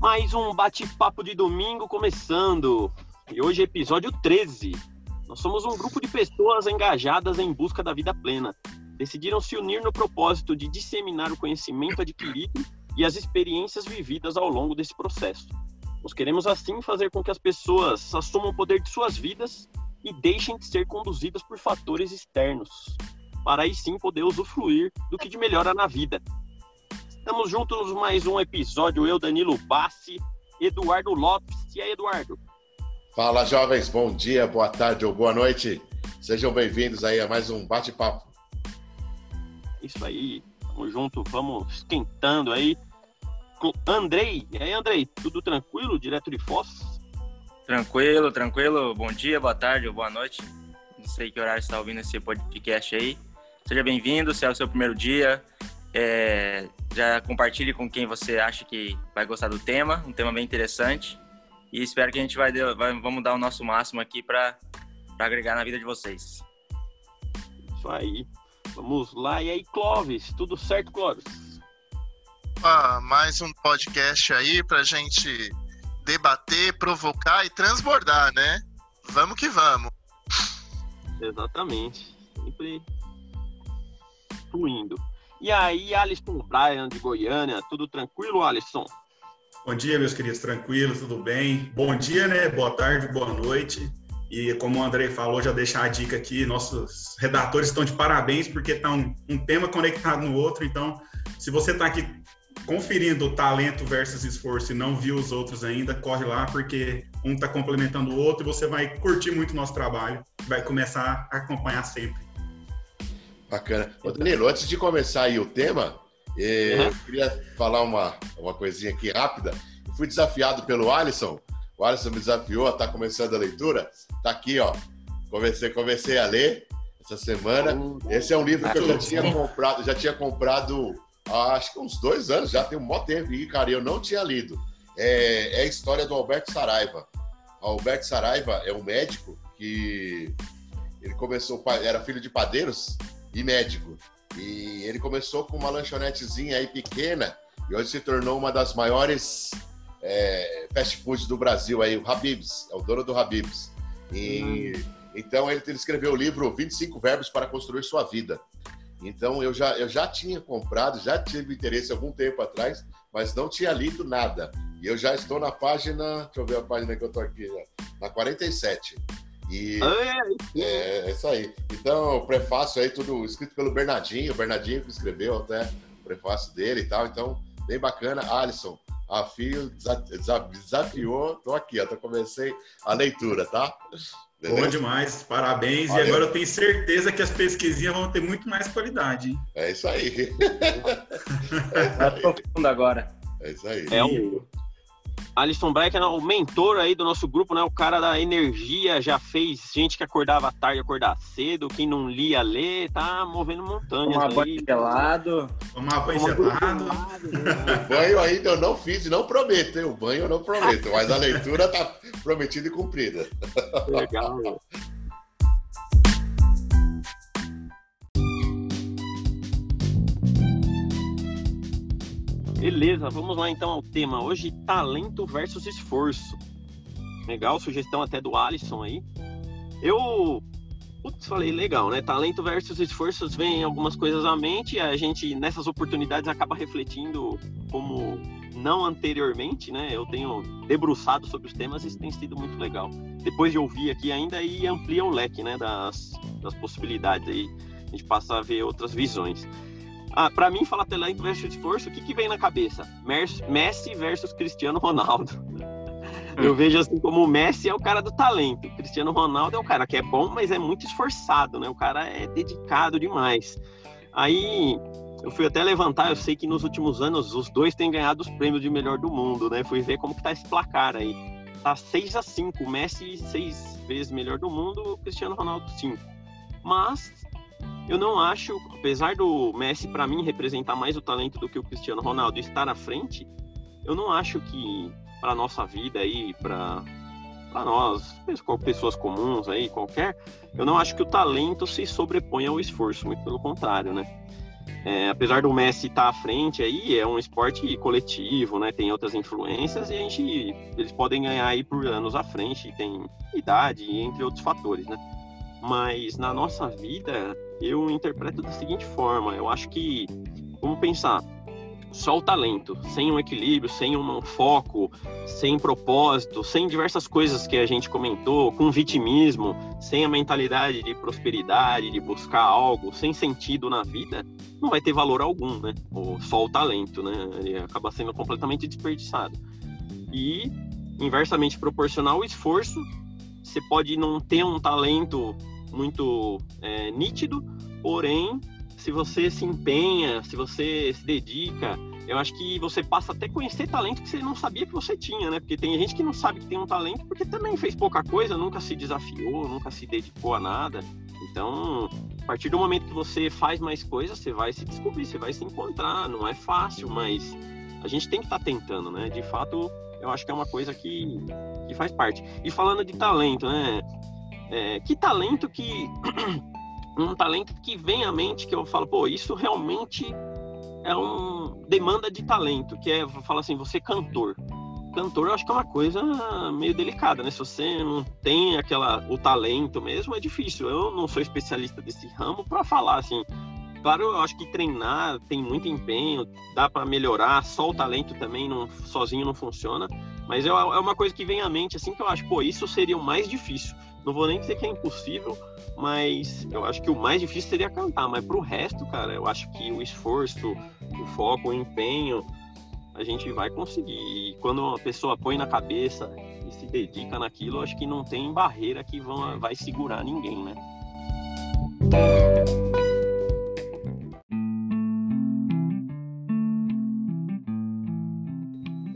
Mais um bate-papo de domingo começando. E hoje é episódio 13. Nós somos um grupo de pessoas engajadas em busca da vida plena. Decidiram se unir no propósito de disseminar o conhecimento adquirido e as experiências vividas ao longo desse processo. Nós queremos assim fazer com que as pessoas assumam o poder de suas vidas e deixem de ser conduzidas por fatores externos, para aí sim poder usufruir do que de melhor há na vida. Estamos juntos mais um episódio, eu, Danilo Bassi, Eduardo Lopes. E aí, Eduardo? Fala, jovens, bom dia, boa tarde ou boa noite. Sejam bem-vindos aí a mais um bate-papo. Isso aí, tamo junto, vamos esquentando aí. Andrei, e aí, Andrei, tudo tranquilo, direto de Foz? Tranquilo, tranquilo. Bom dia, boa tarde ou boa noite. Não sei que horário você está ouvindo esse podcast aí. Seja bem-vindo, se é o seu primeiro dia. É, já compartilhe com quem você acha que vai gostar do tema, um tema bem interessante. E espero que a gente vai, vai vamos dar o nosso máximo aqui para agregar na vida de vocês. Isso aí. Vamos lá. E aí, Clóvis, tudo certo, Clóvis? Ah, mais um podcast aí pra gente debater, provocar e transbordar, né? Vamos que vamos. Exatamente. Sempre fluindo. E aí, Alisson Brian de Goiânia, tudo tranquilo, Alisson? Bom dia, meus queridos, tranquilo, tudo bem? Bom dia, né? Boa tarde, boa noite. E como o Andrei falou, já deixar a dica aqui, nossos redatores estão de parabéns porque está um, um, tema conectado no outro. Então, se você está aqui conferindo o talento versus esforço e não viu os outros ainda, corre lá porque um está complementando o outro e você vai curtir muito o nosso trabalho, vai começar a acompanhar sempre. Bacana. Ô, Danilo, antes de começar aí o tema, eh, uhum. eu queria falar uma, uma coisinha aqui rápida. Eu fui desafiado pelo Alisson. O Alisson me desafiou a estar tá começando a leitura. Tá aqui, ó. Comecei, comecei a ler essa semana. Esse é um livro que eu já tinha comprado, já tinha comprado há, acho que uns dois anos, já tem um bom tempo, e, cara, eu não tinha lido. É, é a história do Alberto Saraiva. O Alberto Saraiva é um médico que ele começou, era filho de padeiros e médico. E ele começou com uma lanchonetezinha aí pequena e hoje se tornou uma das maiores é, fast foods do Brasil aí, o Habib's, é o dono do Habib's. E, hum. Então ele, escreveu o livro 25 Verbos para Construir Sua Vida. Então eu já, eu já tinha comprado, já tive interesse algum tempo atrás, mas não tinha lido nada. E eu já estou na página, deixa eu ver a página que eu estou aqui, na 47. E é, é, isso aí. Então, o prefácio aí, tudo escrito pelo Bernardinho, o Bernardinho que escreveu até o prefácio dele e tal. Então, bem bacana. Alisson, a Fio desafiou, tô aqui, até comecei a leitura, tá? Beleza? Bom demais, parabéns. Valeu. E agora eu tenho certeza que as pesquisinhas vão ter muito mais qualidade. Hein? É isso aí. é, agora. É isso aí. É o, Alisson Breck é o mentor aí do nosso grupo, né? O cara da energia, já fez gente que acordava tarde, acordar cedo, quem não lia, lê, tá movendo montanhas Tomar banho gelado. Tomar banho gelado. O banho ainda eu não fiz e não prometo, hein? O banho eu não prometo, mas a leitura tá prometida e cumprida. Legal. Beleza, vamos lá então ao tema. Hoje, talento versus esforço. Legal, sugestão até do Alisson aí. Eu, putz, falei legal, né? Talento versus esforços vem algumas coisas à mente a gente, nessas oportunidades, acaba refletindo como não anteriormente, né? Eu tenho debruçado sobre os temas e isso tem sido muito legal. Depois de ouvir aqui ainda e amplia o leque, né? Das, das possibilidades aí. A gente passa a ver outras visões. Ah, para mim, falar talento versus esforço, o que, que vem na cabeça? Messi versus Cristiano Ronaldo. Eu vejo assim como o Messi é o cara do talento, o Cristiano Ronaldo é o cara que é bom, mas é muito esforçado, né? O cara é dedicado demais. Aí eu fui até levantar, eu sei que nos últimos anos os dois têm ganhado os prêmios de melhor do mundo, né? Fui ver como que tá esse placar aí. Tá 6 a 5, o Messi seis vezes melhor do mundo, Cristiano Ronaldo 5. Mas eu não acho, apesar do Messi para mim representar mais o talento do que o Cristiano Ronaldo estar à frente, eu não acho que para nossa vida aí, para para nós, pessoas comuns aí, qualquer, eu não acho que o talento se sobrepõe ao esforço, muito pelo contrário, né? é, apesar do Messi estar à frente aí, é um esporte coletivo, né? Tem outras influências e a gente, eles podem ganhar aí por anos à frente, tem idade, entre outros fatores, né? Mas na nossa vida, eu interpreto da seguinte forma: eu acho que, vamos pensar, só o talento, sem um equilíbrio, sem um foco, sem propósito, sem diversas coisas que a gente comentou, com vitimismo, sem a mentalidade de prosperidade, de buscar algo, sem sentido na vida, não vai ter valor algum, né? Ou só o talento, né? Ele acaba sendo completamente desperdiçado. E inversamente proporcional o esforço, você pode não ter um talento muito é, nítido, porém se você se empenha, se você se dedica, eu acho que você passa até conhecer talento que você não sabia que você tinha, né? Porque tem gente que não sabe que tem um talento porque também fez pouca coisa, nunca se desafiou, nunca se dedicou a nada. Então, a partir do momento que você faz mais coisas, você vai se descobrir, você vai se encontrar. Não é fácil, mas a gente tem que estar tá tentando, né? De fato, eu acho que é uma coisa que, que faz parte. E falando de talento, né? É, que talento que um talento que vem à mente que eu falo, pô, isso realmente é um demanda de talento, que é, fala assim, você cantor. Cantor eu acho que é uma coisa meio delicada, né? Se você não tem aquela o talento mesmo, é difícil. Eu não sou especialista desse ramo para falar assim. Claro, eu acho que treinar tem muito empenho, dá para melhorar, só o talento também não, sozinho não funciona, mas é, é uma coisa que vem à mente assim que eu acho, pô, isso seria o mais difícil. Não vou nem dizer que é impossível, mas eu acho que o mais difícil seria cantar. Mas pro resto, cara, eu acho que o esforço, o foco, o empenho, a gente vai conseguir. E quando uma pessoa põe na cabeça e se dedica naquilo, eu acho que não tem barreira que vão, vai segurar ninguém, né?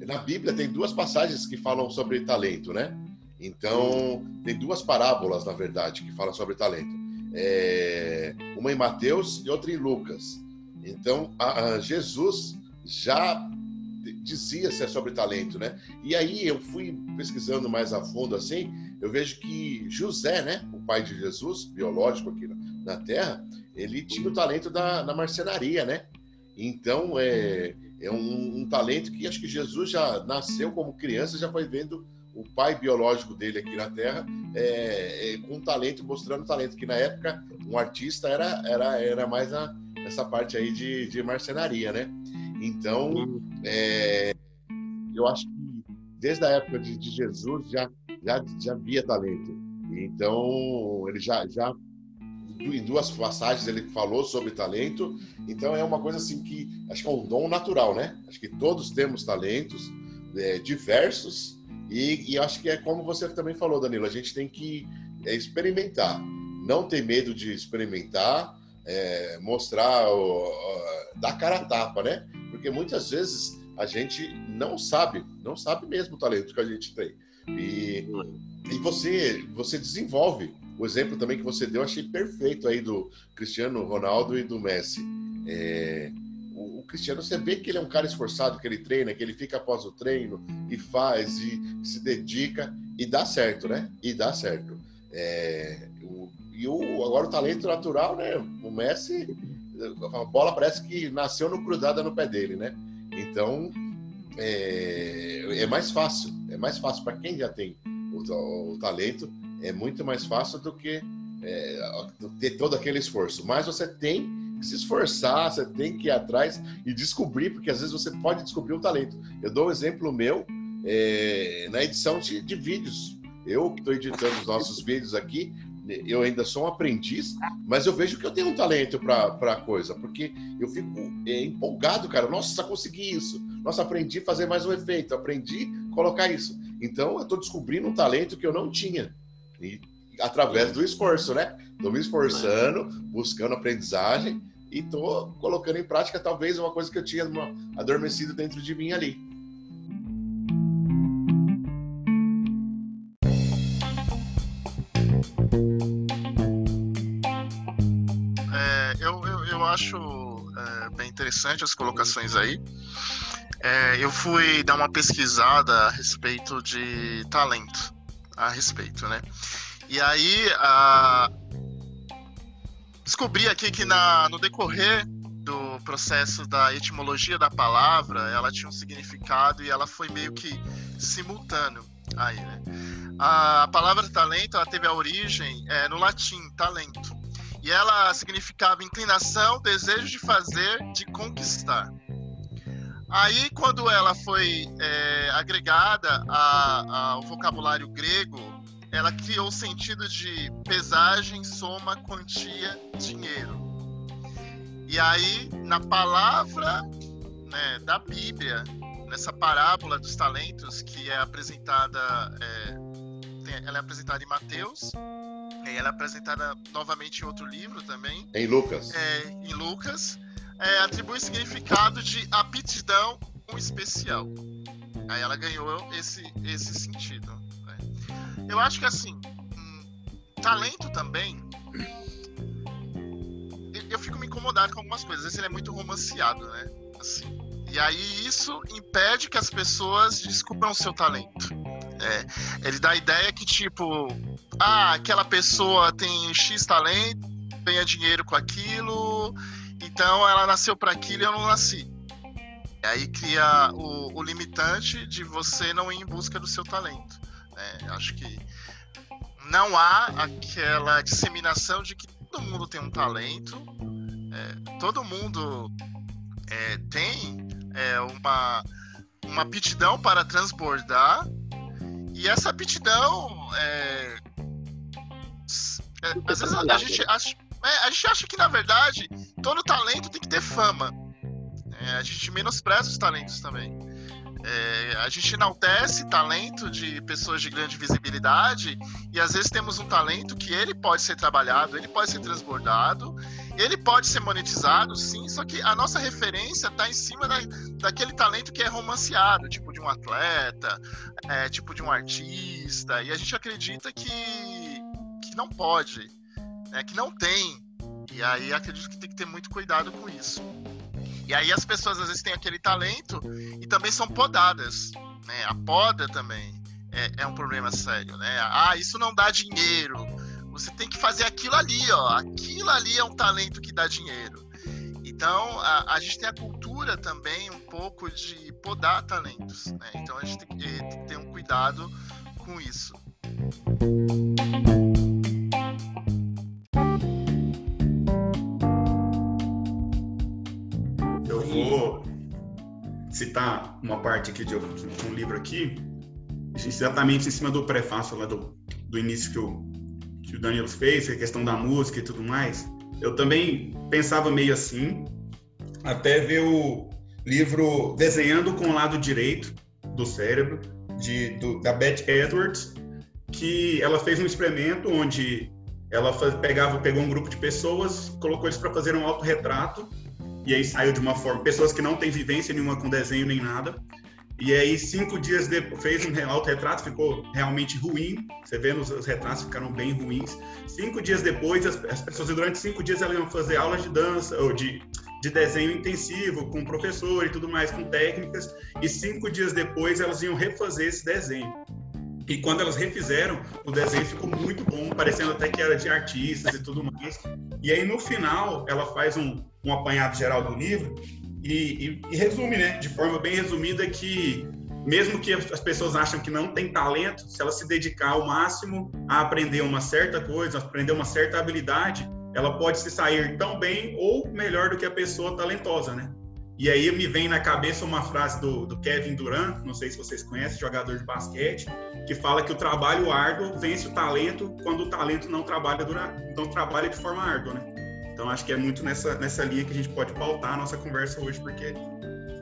Na Bíblia tem duas passagens que falam sobre talento, né? Então, tem duas parábolas, na verdade, que falam sobre talento. É, uma em Mateus e outra em Lucas. Então, a, a Jesus já dizia ser sobre talento, né? E aí eu fui pesquisando mais a fundo assim, eu vejo que José, né, o pai de Jesus, biológico aqui na, Terra, ele tinha o talento da, marcenaria, né? Então é, é um, um, talento que acho que Jesus já nasceu como criança, já foi vendo pai biológico dele aqui na Terra, é, é, com talento, mostrando talento, que na época um artista era, era, era mais a, essa parte aí de, de marcenaria, né? Então, é, eu acho que desde a época de, de, Jesus já, já, já havia talento. Então, ele já, já, em duas passagens, ele falou sobre talento. Então, é uma coisa assim que acho que é um dom natural, né? Acho que todos temos talentos é, diversos e, e, acho que é como você também falou, Danilo, a gente tem que é, experimentar, não ter medo de experimentar, é, mostrar, o, o, dar cara a tapa, né? Porque muitas vezes a gente não sabe, não sabe mesmo o talento que a gente tem. E, e você, você desenvolve. O exemplo também que você deu, achei perfeito aí do Cristiano Ronaldo e do Messi. É, Cristiano, você vê que ele é um cara esforçado, que ele treina, que ele fica após o treino e faz e se dedica e dá certo, né? E dá certo. É, o, e o, agora o talento natural, né? O Messi, a bola parece que nasceu no cruzada no pé dele, né? Então é, é mais fácil, é mais fácil para quem já tem o, o, talento, é muito mais fácil do que é, ter todo aquele esforço. Mas você tem que se esforçar, você tem que ir atrás e descobrir, porque às vezes você pode descobrir um talento. Eu dou um exemplo meu é, na edição de, de vídeos. Eu que estou editando os nossos vídeos aqui, eu ainda sou um aprendiz, mas eu vejo que eu tenho um talento para a coisa, porque eu fico é, empolgado, cara. Nossa, consegui isso. Nossa, aprendi a fazer mais um efeito, aprendi a colocar isso. Então, eu estou descobrindo um talento que eu não tinha. E através do esforço, né? Estou me esforçando, buscando aprendizagem e estou colocando em prática talvez uma coisa que eu tinha adormecido dentro de mim ali. É, eu, eu, eu, acho é, bem interessante as colocações aí. É, eu fui dar uma pesquisada a respeito de talento, a respeito, né? E aí, a, descobri aqui que na, no decorrer do processo da etimologia da palavra, ela tinha um significado e ela foi meio que simultâneo aí, né? A palavra talento ela teve a origem é, no latim, talento. E ela significava inclinação, desejo de fazer, de conquistar. Aí, quando ela foi é, agregada a, ao vocabulário grego, ela criou o sentido de pesagem, soma, quantia, dinheiro. E aí, na palavra né, da Bíblia, nessa parábola dos talentos, que é apresentada, é, ela é apresentada em Mateus, e ela é apresentada novamente em outro livro também. Em Lucas. É, em Lucas, é, atribui significado de aptidão especial. Aí ela ganhou esse, esse sentido. Eu acho que assim, hum, talento também eu fico me incomodado com algumas coisas. Às vezes ele é muito romanceado, né? Assim. E aí isso impede que as pessoas descubram o seu talento. É, ele dá a ideia que, tipo, ah, aquela pessoa tem X talento, ganha dinheiro com aquilo, então ela nasceu para aquilo e eu não nasci. E aí cria o, o, limitante de você não ir em busca do seu talento. É, acho que não há aquela disseminação de que todo mundo tem um talento, é, todo mundo é, tem é, uma, uma aptidão para transbordar, e essa aptidão. É, é, às vezes a, a gente acha, é, a gente acha que, na verdade, todo talento tem que ter fama. a gente menospreza os talentos também. É, a gente enaltece talento de pessoas de grande visibilidade e às vezes temos um talento que ele pode ser trabalhado, ele pode ser transbordado, ele pode ser monetizado, sim, só que a nossa referência está em cima da, daquele talento que é romanceado, tipo de um atleta, é, tipo de um artista, e a gente acredita que, que não pode, né, que não tem. E aí acredito que tem que ter muito cuidado com isso. E aí as pessoas às vezes têm aquele talento e também são podadas. Né? A poda também é, é um problema sério. Né? Ah, isso não dá dinheiro. Você tem que fazer aquilo ali, ó. Aquilo ali é um talento que dá dinheiro. Então, a, a gente tem a cultura também um pouco de podar talentos. Né? Então, a gente tem que, que ter um cuidado com isso. Citar uma parte aqui de, de um livro aqui, exatamente em cima do prefácio lá do, do início que o, que o Daniel fez, a questão da música e tudo mais. Eu também pensava meio assim, até ver o livro Desenhando com o Lado Direito do Cérebro, de, do, da Beth Edwards, que ela fez um experimento onde ela faz, pegava, pegou um grupo de pessoas, colocou eles para fazer um autorretrato e aí saiu de uma forma, pessoas que não têm vivência nenhuma com desenho nem nada. E aí, cinco dias depois, fez um autorretrato, ficou realmente ruim. Você vê nos os retratos ficaram bem ruins. Cinco dias depois, as, as, pessoas, durante cinco dias, elas iam fazer aulas de dança, ou de, de desenho intensivo, com professor e tudo mais, com técnicas. E cinco dias depois, elas iam refazer esse desenho. E quando elas refizeram, o desenho ficou muito bom, parecendo até que era de artistas e tudo mais. E aí, no final, ela faz um, um apanhado geral do livro e, e, e, resume, né, de forma bem resumida, que mesmo que as pessoas acham que não tem talento, se ela se dedicar ao máximo a aprender uma certa coisa, aprender uma certa habilidade, ela pode se sair tão bem ou melhor do que a pessoa talentosa, né? E aí me vem na cabeça uma frase do, do, Kevin Durant, não sei se vocês conhecem, jogador de basquete, que fala que o trabalho árduo vence o talento quando o talento não trabalha, durante, não trabalha de forma árdua, né? Então acho que é muito nessa, nessa linha que a gente pode pautar a nossa conversa hoje, porque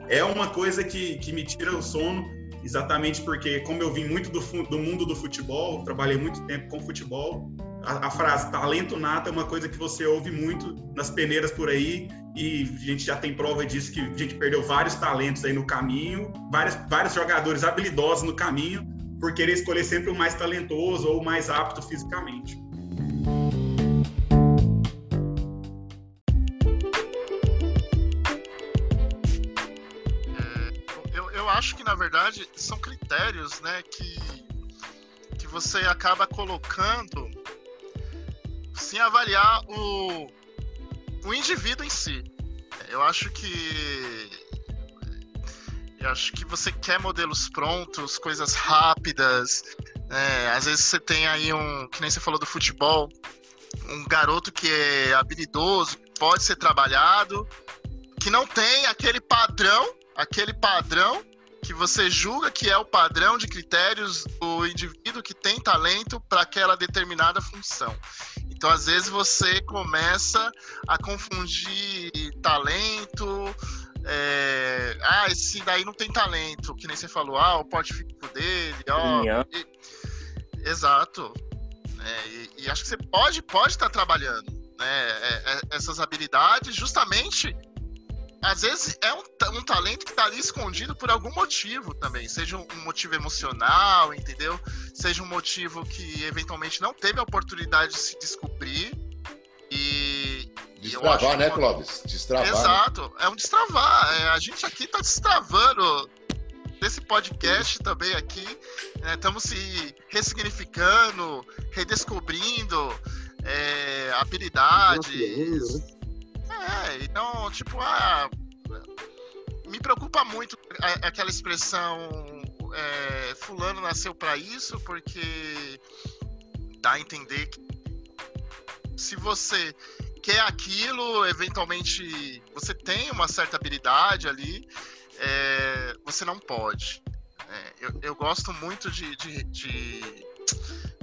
é uma coisa que, que me tira o sono, exatamente porque, como eu vim muito do, do mundo do futebol, trabalhei muito tempo com futebol, a, a, frase talento nato é uma coisa que você ouve muito nas peneiras por aí e a gente já tem prova disso que a gente perdeu vários talentos aí no caminho, vários, vários jogadores habilidosos no caminho por querer escolher sempre o mais talentoso ou o mais apto fisicamente. Que na verdade são critérios, né, que que você acaba colocando sem avaliar o, o indivíduo em si. eu acho que eu acho que você quer modelos prontos, coisas rápidas. Né? Às vezes você tem aí um, que nem você falou do futebol, um garoto que é habilidoso, pode ser trabalhado, que não tem aquele padrão, aquele padrão que você julga que é o padrão de critérios do indivíduo que tem talento para aquela determinada função. Então, às vezes, você começa a confundir talento. É... Ah, esse daí não tem talento, que nem você falou, ah, o porte físico dele, ó. E... Exato. É, e, e, acho que você pode pode estar tá trabalhando né, é, é, essas habilidades justamente às vezes é um, um talento que está ali escondido por algum motivo também, seja um, motivo emocional, entendeu? Seja um motivo que eventualmente não teve a oportunidade de se descobrir e. Destravar, né, Clóvis? Destravar. Né? Exato, né? é um destravar. É, a gente aqui está destravando desse podcast também aqui. Né? Estamos se ressignificando, redescobrindo é, habilidades. É, então, tipo, ah, me preocupa muito aquela expressão é, fulano nasceu para isso, porque dá a entender que se você quer aquilo, eventualmente você tem uma certa habilidade ali, é, você não pode. É, eu, eu, gosto muito de, de, de,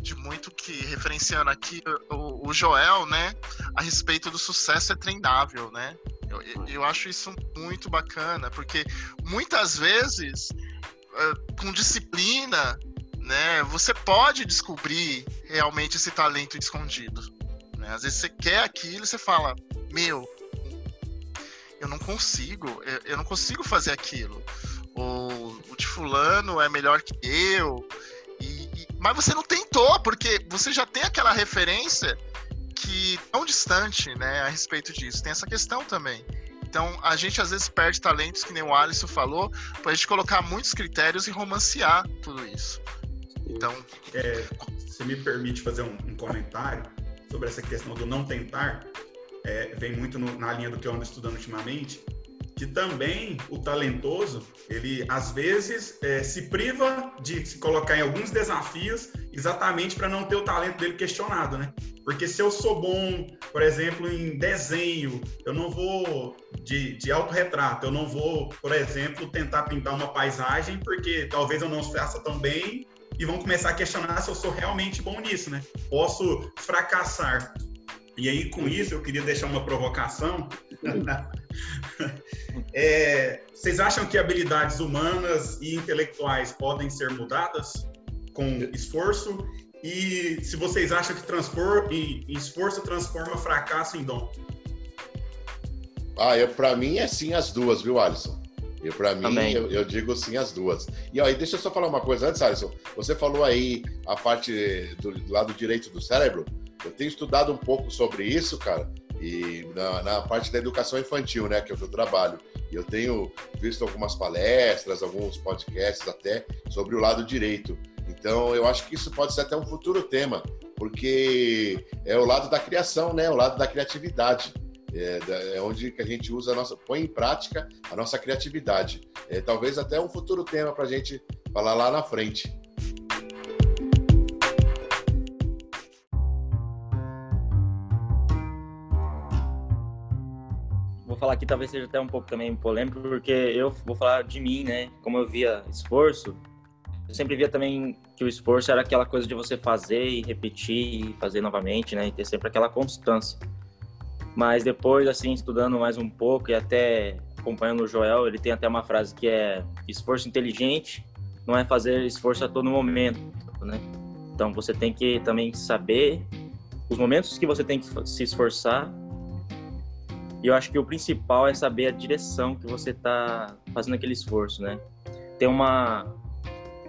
de, muito que, referenciando aqui o, o, Joel, né, a respeito do sucesso é treinável, né? Eu, eu acho isso muito bacana, porque muitas vezes, com disciplina, né, você pode descobrir realmente esse talento escondido. Né? Às vezes você quer aquilo e você fala, meu, eu não consigo, eu, não consigo fazer aquilo. O, o, de fulano é melhor que eu. Mas você não tentou, porque você já tem aquela referência que tão distante, né, a respeito disso. Tem essa questão também. Então, a gente às vezes perde talentos, que nem o Alisson falou, pra gente colocar muitos critérios e romancear tudo isso. Então. É, você me permite fazer um, um comentário sobre essa questão do não tentar? é, vem muito no, na linha do que eu ando estudando ultimamente, que também o talentoso, ele às vezes é, se priva de se colocar em alguns desafios exatamente para não ter o talento dele questionado, né? Porque se eu sou bom, por exemplo, em desenho, eu não vou de, de autorretrato, eu não vou, por exemplo, tentar pintar uma paisagem porque talvez eu não faça tão bem e vão começar a questionar se eu sou realmente bom nisso, né? Posso fracassar e aí, com isso, eu queria deixar uma provocação. é, vocês acham que habilidades humanas e intelectuais podem ser mudadas com esforço? E se vocês acham que transpor, e, esforço transforma fracasso em dom? Ah, para mim é sim as duas, viu, Alisson? E para mim, eu, eu, digo sim as duas. E aí, deixa eu só falar uma coisa antes, Alisson. Você falou aí a parte do, do lado direito do cérebro. Eu tenho estudado um pouco sobre isso, cara, e na, na, parte da educação infantil, né, que é o que eu trabalho. E eu tenho visto algumas palestras, alguns podcasts até sobre o lado direito. Então, eu acho que isso pode ser até um futuro tema, porque é o lado da criação, né, o lado da criatividade. É, é onde que a gente usa a nossa, põe em prática a nossa criatividade. É, talvez até um futuro tema para a gente falar lá na frente. Falar aqui talvez seja até um pouco também polêmico, porque eu vou falar de mim, né? Como eu via esforço, eu sempre via também que o esforço era aquela coisa de você fazer e repetir e fazer novamente, né? E ter sempre aquela constância. Mas depois, assim, estudando mais um pouco e até acompanhando o Joel, ele tem até uma frase que é esforço inteligente não é fazer esforço a todo momento, né? Então você tem que também saber os momentos que você tem que se esforçar e eu acho que o principal é saber a direção que você está fazendo aquele esforço, né? Tem uma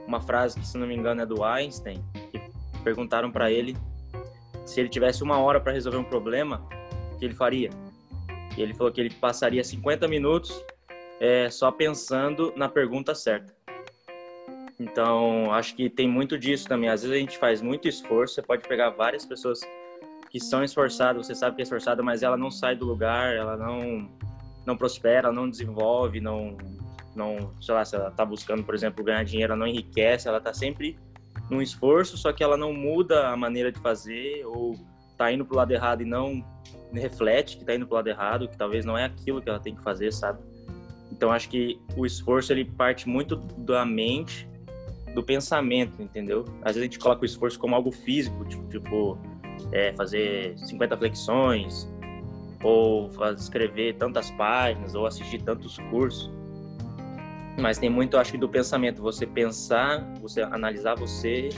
uma frase que, se não me engano, é do Einstein, que perguntaram para ele se ele tivesse uma hora para resolver um problema, o que ele faria? E ele falou que ele passaria 50 minutos é, só pensando na pergunta certa. Então, acho que tem muito disso também. Às vezes a gente faz muito esforço, você pode pegar várias pessoas que são esforçadas, você sabe que é esforçada, mas ela não sai do lugar, ela não não prospera, não desenvolve, não, não, sei lá, se ela está buscando, por exemplo, ganhar dinheiro, ela não enriquece, ela está sempre num esforço, só que ela não muda a maneira de fazer ou está indo para o lado errado e não reflete que está indo para o lado errado, que talvez não é aquilo que ela tem que fazer, sabe? Então acho que o esforço ele parte muito da mente, do pensamento, entendeu? Às vezes a gente coloca o esforço como algo físico, tipo, tipo é, fazer 50 flexões, ou escrever tantas páginas, ou assistir tantos cursos. Mas tem muito, acho que, do pensamento. Você pensar, você analisar você,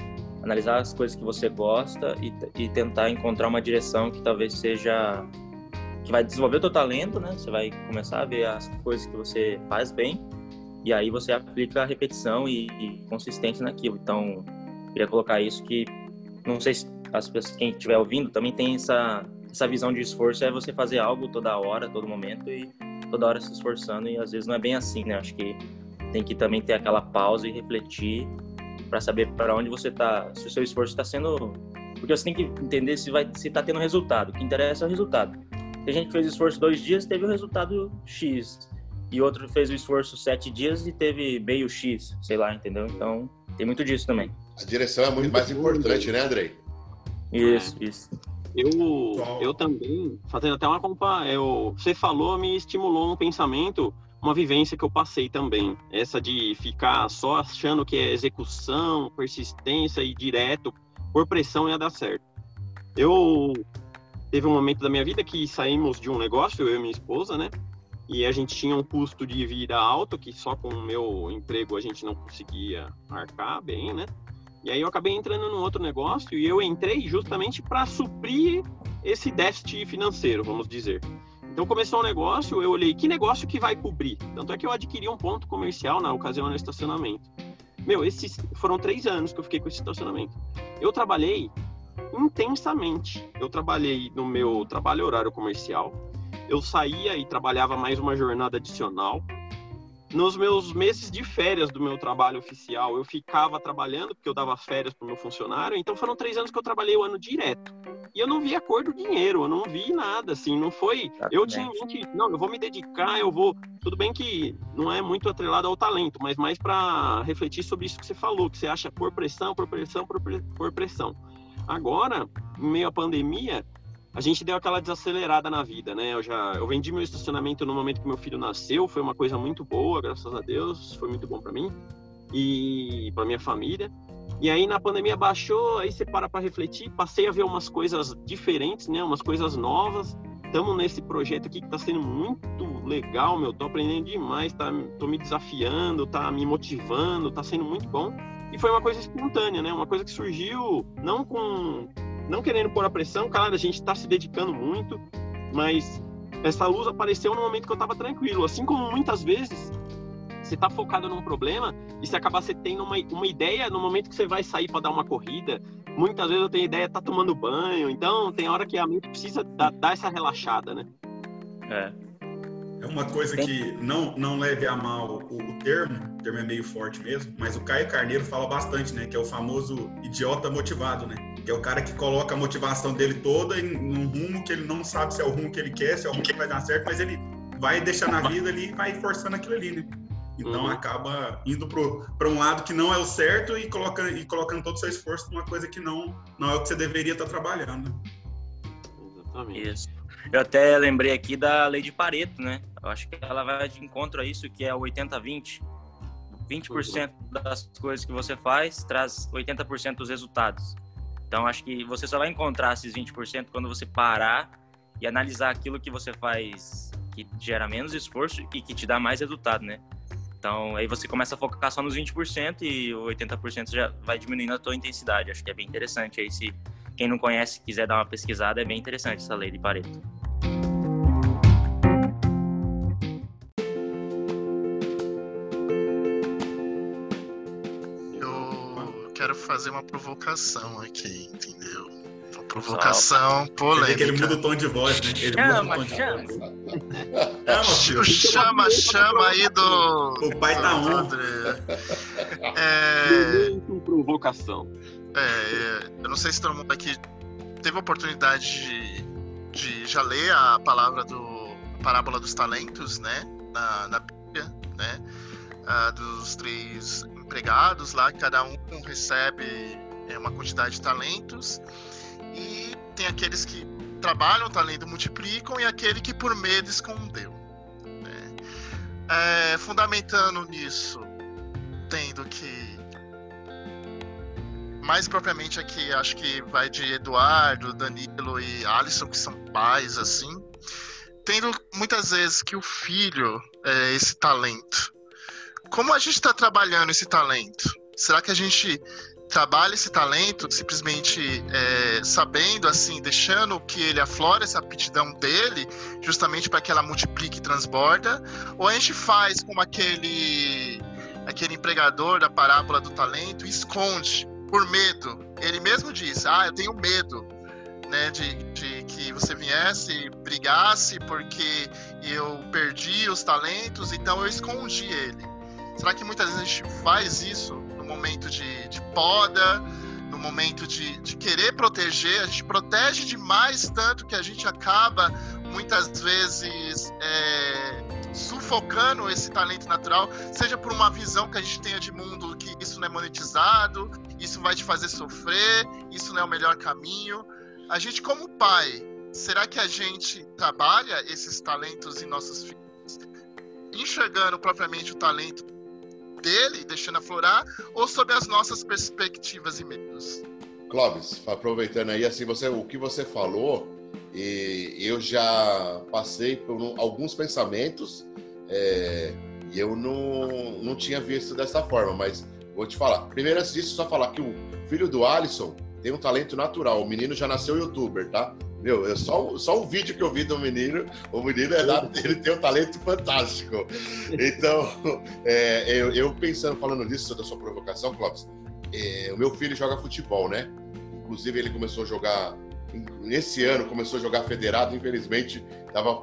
analisar as coisas que você gosta e, e tentar encontrar uma direção que talvez seja que vai desenvolver o teu talento, né? Você vai começar a ver as coisas que você faz bem e aí você aplica a repetição e, e consistência naquilo. Então, queria colocar isso que não sei se as pessoas quem estiver ouvindo também tem essa essa visão de esforço é você fazer algo toda hora, todo momento e toda hora se esforçando e às vezes não é bem assim, né? Acho que tem que também ter aquela pausa e refletir para saber para onde você está, se o seu esforço está sendo, porque você tem que entender se vai se está tendo resultado. O que interessa é o resultado. Tem gente que fez esforço dois dias teve o resultado X. E outro fez o esforço sete dias e teve meio X, sei lá, entendeu? Então, tem muito disso também. A direção é muito mais importante, né, Andrei? Isso, é. isso. Eu, eu também, fazendo até uma compa, eu, você falou, me estimulou um pensamento, uma vivência que eu passei também. Essa de ficar só achando que é execução, persistência e direto, por pressão ia dar certo. Eu teve um momento da minha vida que saímos de um negócio, eu e minha esposa, né? E a gente tinha um custo de vida alto, que só com o meu emprego a gente não conseguia arcar bem, né? E aí eu acabei entrando num outro negócio e eu entrei justamente para suprir esse déficit financeiro, vamos dizer. Então começou um negócio, eu olhei que negócio que vai cobrir. Tanto é que eu adquiri um ponto comercial na ocasião no estacionamento. Meu, esses foram três anos que eu fiquei com esse estacionamento. Eu trabalhei intensamente. Eu trabalhei no meu trabalho horário comercial. Eu saía e trabalhava mais uma jornada adicional. Nos meus meses de férias do meu trabalho oficial, eu ficava trabalhando, porque eu dava férias para o meu funcionário. Então foram três anos que eu trabalhei o ano direto. E eu não vi a cor do dinheiro, eu não vi nada, assim, não foi. Eu tinha em mente, não, eu vou me dedicar, eu vou. Tudo bem que não é muito atrelado ao talento, mas mais para refletir sobre isso que você falou, que você acha por pressão, por pressão, por, por pressão. Agora, em meio à pandemia, a gente deu aquela desacelerada na vida, né? Eu já eu vendi meu estacionamento no momento que meu filho nasceu, foi uma coisa muito boa, graças a Deus, foi muito bom para mim e para minha família. E aí na pandemia baixou, aí você para para refletir, passei a ver umas coisas diferentes, né? Umas coisas novas. Estamos nesse projeto aqui que está sendo muito legal, meu. Tô aprendendo demais, tá, tô me desafiando, tá me motivando, tá sendo muito bom. E foi uma coisa espontânea, né? Uma coisa que surgiu não com não querendo pôr a pressão, claro, a gente está se dedicando muito, mas essa luz apareceu no momento que eu estava tranquilo, assim como muitas vezes você está focado num problema e você acaba você tendo uma, uma ideia no momento que você vai sair para dar uma corrida. Muitas vezes eu tenho ideia de tá tomando banho, então tem hora que a mente precisa dar, dar essa relaxada, né? É. É uma coisa que não, não leve a mal o, o, termo, o termo é meio forte mesmo, mas o Caio Carneiro fala bastante, né? Que é o famoso idiota motivado, né? Que é o cara que coloca a motivação dele toda em um rumo que ele não sabe se é o rumo que ele quer, se é o rumo que vai dar certo, mas ele vai deixar na vida ali e vai forçando aquilo ali, né? Então uhum. acaba indo para um lado que não é o certo e colocando, e colocando todo o seu esforço numa coisa que não, não é o que você deveria estar trabalhando. Exatamente. Isso. Eu até lembrei aqui da lei de Pareto, né? Eu acho que ela vai de encontro a isso, que é o 80-20. 20%, 20 das coisas que você faz traz 80% dos resultados. Então, acho que você só vai encontrar esses 20% quando você parar e analisar aquilo que você faz que gera menos esforço e que te dá mais resultado, né? Então, aí você começa a focar só nos 20% e o 80% já vai diminuindo a tua intensidade. Acho que é bem interessante aí se quem não conhece quiser dar uma pesquisada, é bem interessante essa lei de Pareto. Quero fazer uma provocação aqui, entendeu? Uma provocação polêmica. que ele muda o tom de voz, né? Ele chama, muda o tom chama. de voz. chama, chama aí do. O pai tá on. É. Provocação. É, eu não sei se todo mundo aqui teve a oportunidade de, de já ler a palavra do parábola dos talentos, né? Na, na Bíblia, né? Ah, dos três empregados lá, cada um recebe é, uma quantidade de talentos e tem aqueles que trabalham o talento multiplicam e aquele que por medo escondeu. Né? É, fundamentando nisso, tendo que mais propriamente aqui, acho que vai de Eduardo, Danilo e Alisson, que são pais, assim, tendo muitas vezes que o filho é esse talento. Como a gente está trabalhando esse talento? Será que a gente trabalha esse talento simplesmente é, sabendo, assim, deixando que ele aflore essa aptidão dele, justamente para que ela multiplique e transborda? Ou a gente faz como aquele aquele empregador da parábola do talento esconde por medo. Ele mesmo diz: Ah, eu tenho medo né, de, de que você viesse, brigasse, porque eu perdi os talentos, então eu escondi ele. Será que muitas vezes a gente faz isso no momento de, de poda, no momento de, de querer proteger? A gente protege demais, tanto que a gente acaba muitas vezes. É, sufocando esse talento natural, seja por uma visão que a gente tenha de mundo que isso não é monetizado, isso vai te fazer sofrer, isso não é o melhor caminho. A gente, como pai, será que a gente trabalha esses talentos em nossos filhos, enxergando propriamente o talento dele, deixando aflorar, ou sob as nossas perspectivas e medos? Clóvis, aproveitando aí, assim, você, o que você falou, e eu já passei por alguns pensamentos é, e eu não, não tinha visto dessa forma, mas vou te falar. Primeiro, antes disso, só falar que o filho do Alisson tem um talento natural. O menino já nasceu youtuber, tá? Meu, é só, só um vídeo que eu vi do menino, o menino é dado, ele tem um talento fantástico. Então, é, eu, eu, pensando, falando disso, da sua provocação, Clóvis, é, o meu filho joga futebol, né? Inclusive, ele começou a jogar nesse ano começou a jogar federado, infelizmente estava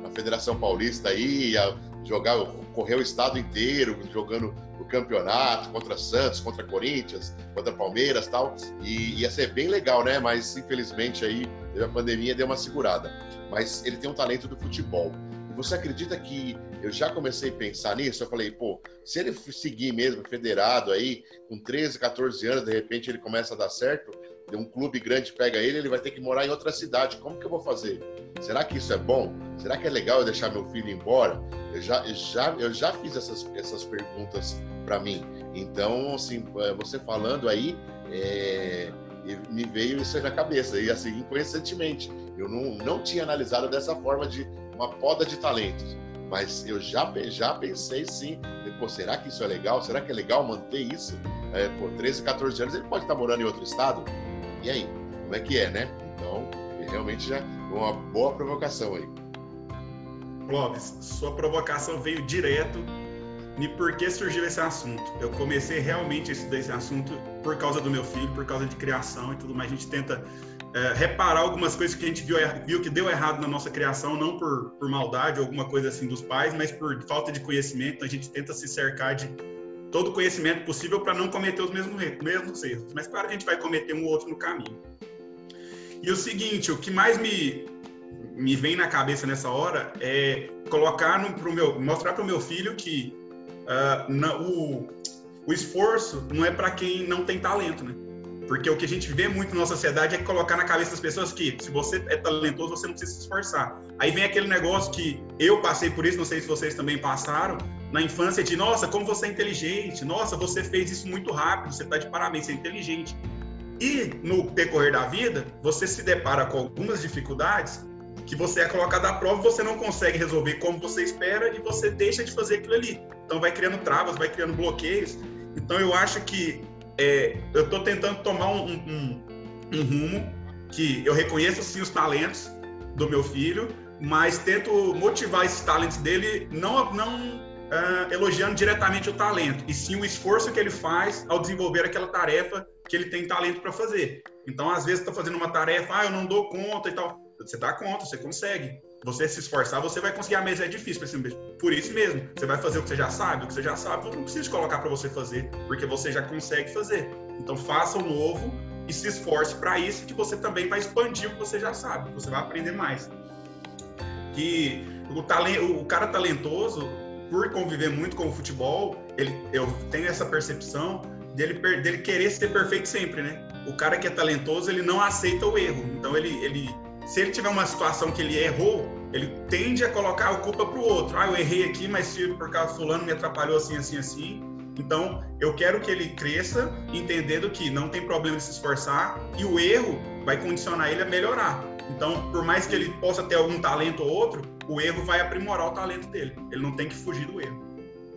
na Federação Paulista aí, ia jogar, correu o estado inteiro jogando o campeonato contra Santos, contra Corinthians, contra Palmeiras tal, e ia ser bem legal, né? Mas infelizmente aí a pandemia deu uma segurada. Mas ele tem um talento do futebol. E você acredita que eu já comecei a pensar nisso? Eu falei, pô, se ele seguir mesmo federado aí, com 13, 14 anos, de repente ele começa a dar certo, um clube grande pega ele, ele vai ter que morar em outra cidade. Como que eu vou fazer? Será que isso é bom? Será que é legal eu deixar meu filho embora? Eu já, eu já, eu já fiz essas, essas perguntas para mim. Então, assim, é, você falando aí, é, me veio isso aí na cabeça. E assim, inconscientemente, eu não, não tinha analisado dessa forma de uma poda de talentos. Mas eu já, já pensei sim, pô, será que isso é legal? Será que é legal manter isso? É, pô, 13, 14 anos, ele pode estar morando em outro estado? E aí, como é que é, né? Então, realmente já uma boa provocação aí. Clóvis, sua provocação veio direto e por que surgiu esse assunto. Eu comecei realmente a estudar esse assunto por causa do meu filho, por causa de criação e tudo mais. A gente tenta é, reparar algumas coisas que a gente viu, viu que deu errado na nossa criação, não por, por maldade ou alguma coisa assim dos pais, mas por falta de conhecimento. A gente tenta se cercar de todo o conhecimento possível para não cometer os mesmos, mesmos erros. Mas claro que a gente vai cometer um ou outro no caminho. E o seguinte, o que mais me, me vem na cabeça nessa hora é colocar no, pro meu, mostrar para o meu filho que uh, na, o, o esforço não é para quem não tem talento, né? Porque o que a gente vê muito na sociedade é colocar na cabeça das pessoas que se você é talentoso, você não precisa se esforçar. Aí vem aquele negócio que eu passei por isso, não sei se vocês também passaram, na infância de, nossa, como você é inteligente, nossa, você fez isso muito rápido, você está de parabéns, você é inteligente. E no decorrer da vida, você se depara com algumas dificuldades que você é colocado à prova, você não consegue resolver como você espera e você deixa de fazer aquilo ali. Então vai criando travas, vai criando bloqueios. Então eu acho que é, eu estou tentando tomar um, um, um, rumo que eu reconheço sim os talentos do meu filho, mas tento motivar esses talentos dele, não, não uh, elogiando diretamente o talento, e sim o esforço que ele faz ao desenvolver aquela tarefa que ele tem talento para fazer. Então, às vezes, está fazendo uma tarefa, ah, eu não dou conta e tal. Você dá conta, você consegue. Você se esforçar, você vai conseguir. A mesa é difícil, por isso mesmo. Você vai fazer o que você já sabe, o que você já sabe, não precisa colocar para você fazer, porque você já consegue fazer. Então, faça o novo e se esforce para isso, que você também vai expandir o que você já sabe, você vai aprender mais. Que o, talento, o cara talentoso, por conviver muito com o futebol, ele, eu tenho essa percepção dele, dele querer ser perfeito sempre, né? O cara que é talentoso, ele não aceita o erro. Então, ele, ele se ele tiver uma situação que ele errou, ele tende a colocar a culpa para o outro. Ah, eu errei aqui, mas se por causa fulano me atrapalhou assim, assim, assim. Então, eu quero que ele cresça entendendo que não tem problema de se esforçar e o erro vai condicionar ele a melhorar. Então, por mais que ele possa ter algum talento ou outro, o erro vai aprimorar o talento dele. Ele não tem que fugir do erro.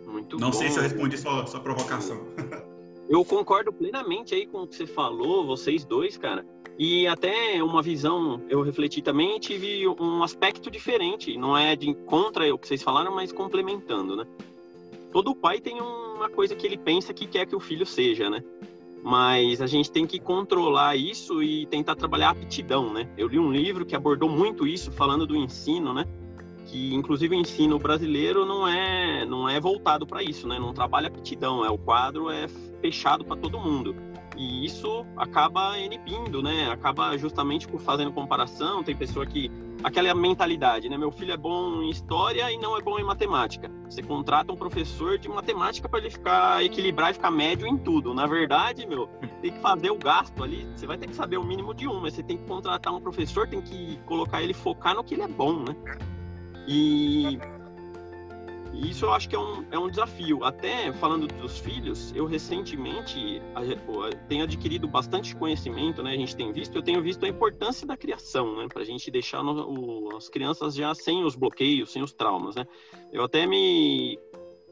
Muito não bom. sei se eu respondi sua, sua provocação. eu concordo plenamente aí com o que você falou, vocês dois, cara. E até uma visão, eu refleti também e tive um aspecto diferente. Não é de contra o que vocês falaram, mas complementando, né? Todo pai tem uma coisa que ele pensa que quer que o filho seja, né? Mas a gente tem que controlar isso e tentar trabalhar a aptidão, né? Eu li um livro que abordou muito isso, falando do ensino, né? Que inclusive o ensino brasileiro não é não é voltado para isso, né? Não trabalha aptidão, é o quadro é fechado para todo mundo. E isso acaba inibindo, né? Acaba justamente fazendo comparação. Tem pessoa que aquela mentalidade, né? Meu filho é bom em história e não é bom em matemática. Você contrata um professor de matemática para ele ficar equilibrar e ficar médio em tudo. Na verdade, meu, tem que fazer o gasto ali. Você vai ter que saber o mínimo de um, mas você tem que contratar um professor, tem que colocar ele focar no que ele é bom, né? E e isso eu acho que é um, é um desafio. Até falando dos filhos, eu recentemente tenho adquirido bastante conhecimento, né? A gente tem visto, eu tenho visto a importância da criação, né? Para a gente deixar no, o, as crianças já sem os bloqueios, sem os traumas, né? Eu até me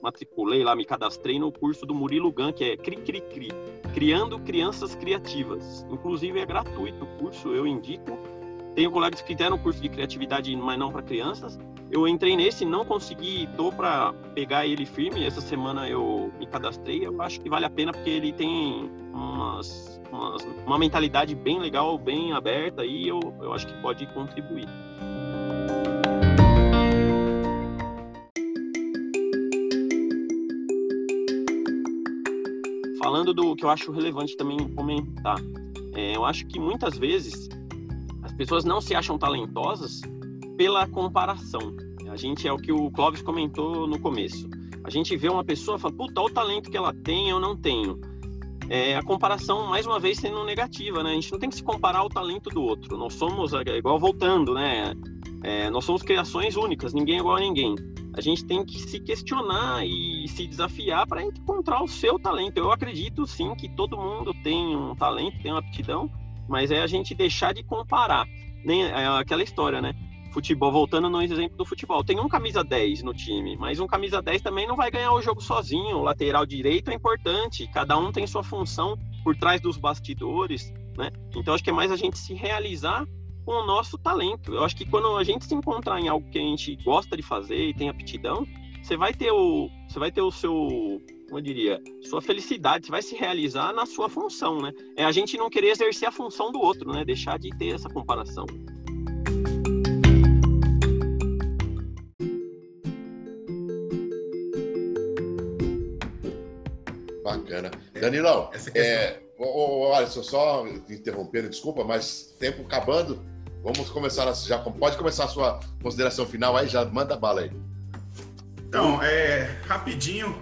matriculei lá, me cadastrei no curso do Murilo Gun, que é Cri Cri Cri, Criando Crianças Criativas. Inclusive é gratuito o curso, eu indico. Tenho colegas que fizeram curso de criatividade, mas não para crianças. Eu entrei nesse, não consegui, tô para pegar ele firme. Essa semana eu me cadastrei. Eu acho que vale a pena porque ele tem umas, umas, uma mentalidade bem legal, bem aberta e eu, eu acho que pode contribuir. Falando do que eu acho relevante também comentar, é, eu acho que muitas vezes as pessoas não se acham talentosas pela comparação. A gente é o que o Clóvis comentou no começo. A gente vê uma pessoa e fala, puta, olha o talento que ela tem, eu não tenho. É, a comparação, mais uma vez, sendo negativa, né? A gente não tem que se comparar ao talento do outro. Nós somos, é, igual voltando, né? É, nós somos criações únicas, ninguém é igual a ninguém. A gente tem que se questionar e se desafiar para encontrar o seu talento. Eu acredito, sim, que todo mundo tem um talento, tem uma aptidão, mas é a gente deixar de comparar. Nem, é aquela história, né? Futebol, voltando no exemplo do futebol, tem um camisa 10 no time, mas um camisa 10 também não vai ganhar o jogo sozinho. O lateral direito é importante, cada um tem sua função por trás dos bastidores, né? Então acho que é mais a gente se realizar com o nosso talento. Eu acho que quando a gente se encontrar em algo que a gente gosta de fazer e tem aptidão, você vai ter o, você vai ter o seu, como eu diria, sua felicidade, vai se realizar na sua função, né? É a gente não querer exercer a função do outro, né? Deixar de ter essa comparação. Bacana. Danilão, é, olha, só interrompendo, desculpa, mas tempo acabando. Vamos começar, já pode começar a sua consideração final aí, já manda bala aí. Então, é, rapidinho,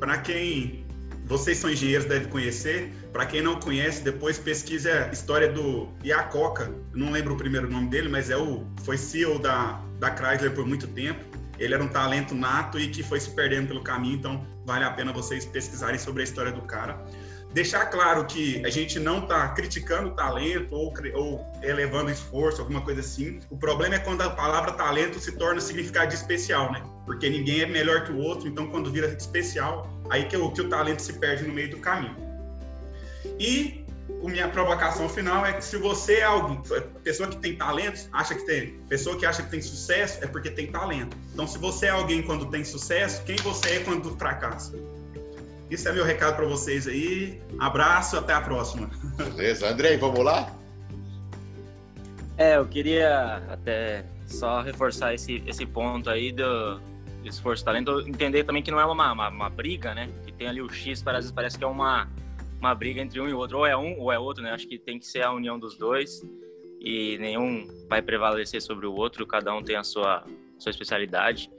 para quem vocês são engenheiros devem conhecer, para quem não conhece, depois pesquise a história do Iacoca, não lembro o primeiro nome dele, mas é o foi CEO da, da Chrysler por muito tempo ele era um talento nato e que foi se perdendo pelo caminho, então vale a pena vocês pesquisarem sobre a história do cara. Deixar claro que a gente não está criticando o talento ou, ou elevando esforço, alguma coisa assim. O problema é quando a palavra talento se torna significado de especial, né? Porque ninguém é melhor que o outro, então quando vira especial, aí que o, que o talento se perde no meio do caminho. E a minha provocação final é que se você é alguém, pessoa que tem talentos, acha que tem, pessoa que acha que tem sucesso é porque tem talento. Então, se você é alguém quando tem sucesso, quem você é quando fracassa? Isso é meu recado para vocês aí. Abraço, até a próxima. Beleza, Andrei, vamos lá? É, eu queria até só reforçar esse, esse ponto aí do, do esforço talento, entender também que não é uma, uma, uma briga, né? Que tem ali o X, às vezes parece que é uma uma briga entre um e outro. Ou é um ou é outro, né? Acho que tem que ser a união dos dois e nenhum vai prevalecer sobre o outro. Cada um tem a sua sua especialidade.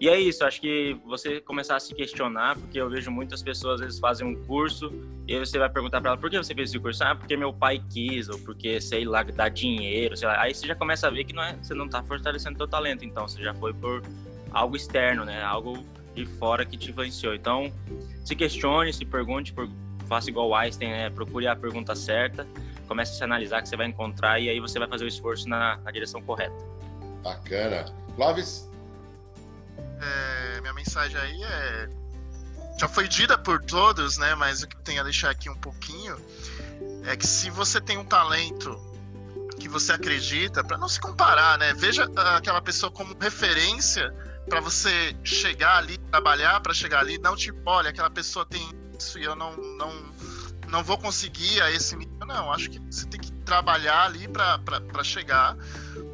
E é isso, acho que você começar a se questionar, porque eu vejo muitas pessoas às vezes fazem um curso e você vai perguntar para ela por que você fez esse curso? Ah, porque meu pai quis, ou porque, sei lá, dá dinheiro, sei lá. Aí você já começa a ver que não é, você não está fortalecendo seu talento, então você já foi por algo externo, né? Algo de fora que te influenciou. Então, se questione, se pergunte, faça igual o Einstein, né? Procure a pergunta certa, comece a se analisar que você vai encontrar e aí você vai fazer o esforço na, na direção correta. Bacana. Clóvis? É, minha mensagem aí é. Já foi dita por todos, né? Mas o que tenho a deixar aqui um pouquinho é que se você tem um talento que você acredita, para não se comparar, né? Veja aquela pessoa como referência para você chegar ali, trabalhar para chegar ali, não tipo, olha, aquela pessoa tem isso e eu não não não vou conseguir a esse nível. Não, acho que você tem que trabalhar ali para chegar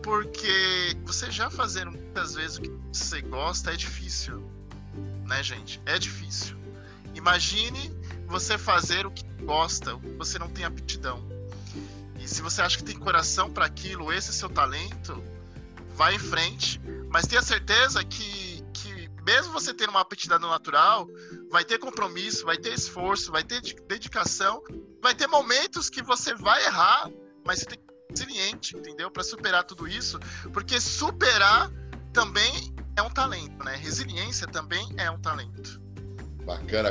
porque você já fazendo muitas vezes o que você gosta é difícil, né, gente? É difícil. Imagine você fazer o que gosta, o que você não tem aptidão. E se você acha que tem coração para aquilo, esse é seu talento, vai em frente, mas tenha certeza que mesmo você tendo uma aptidão natural, vai ter compromisso, vai ter esforço, vai ter dedicação, vai ter momentos que você vai errar, mas você tem que resiliente, entendeu? Para superar tudo isso, porque superar também é um talento, né? Resiliência também é um talento. Bacana,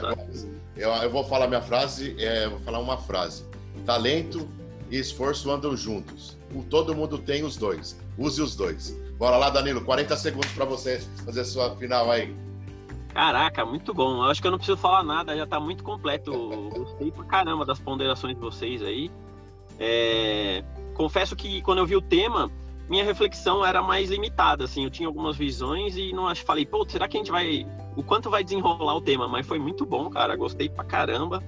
eu, eu vou falar minha frase, é, vou falar uma frase. Talento e esforço andam juntos. Todo mundo tem os dois. Use os dois. Bora lá, Danilo, 40 segundos para você fazer a sua final aí. Caraca, muito bom. Eu acho que eu não preciso falar nada, já tá muito completo. Gostei pra caramba das ponderações de vocês aí. É confesso que quando eu vi o tema, minha reflexão era mais limitada, assim, eu tinha algumas visões e não acho, falei, pô, será que a gente vai, o quanto vai desenrolar o tema? Mas foi muito bom, cara, gostei pra caramba.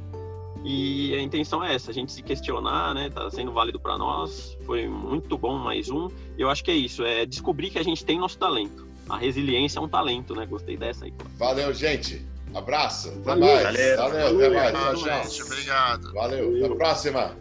E a intenção é essa, a gente se questionar, né? Tá sendo válido para nós. Foi muito bom mais um. Eu acho que é isso, é descobrir que a gente tem nosso talento. A resiliência é um talento, né? Gostei dessa aí. Valeu, gente. Abraço. Até valeu, mais. Valeu, valeu, até mais. Tchau, tchau. Obrigado. Valeu. Até a próxima.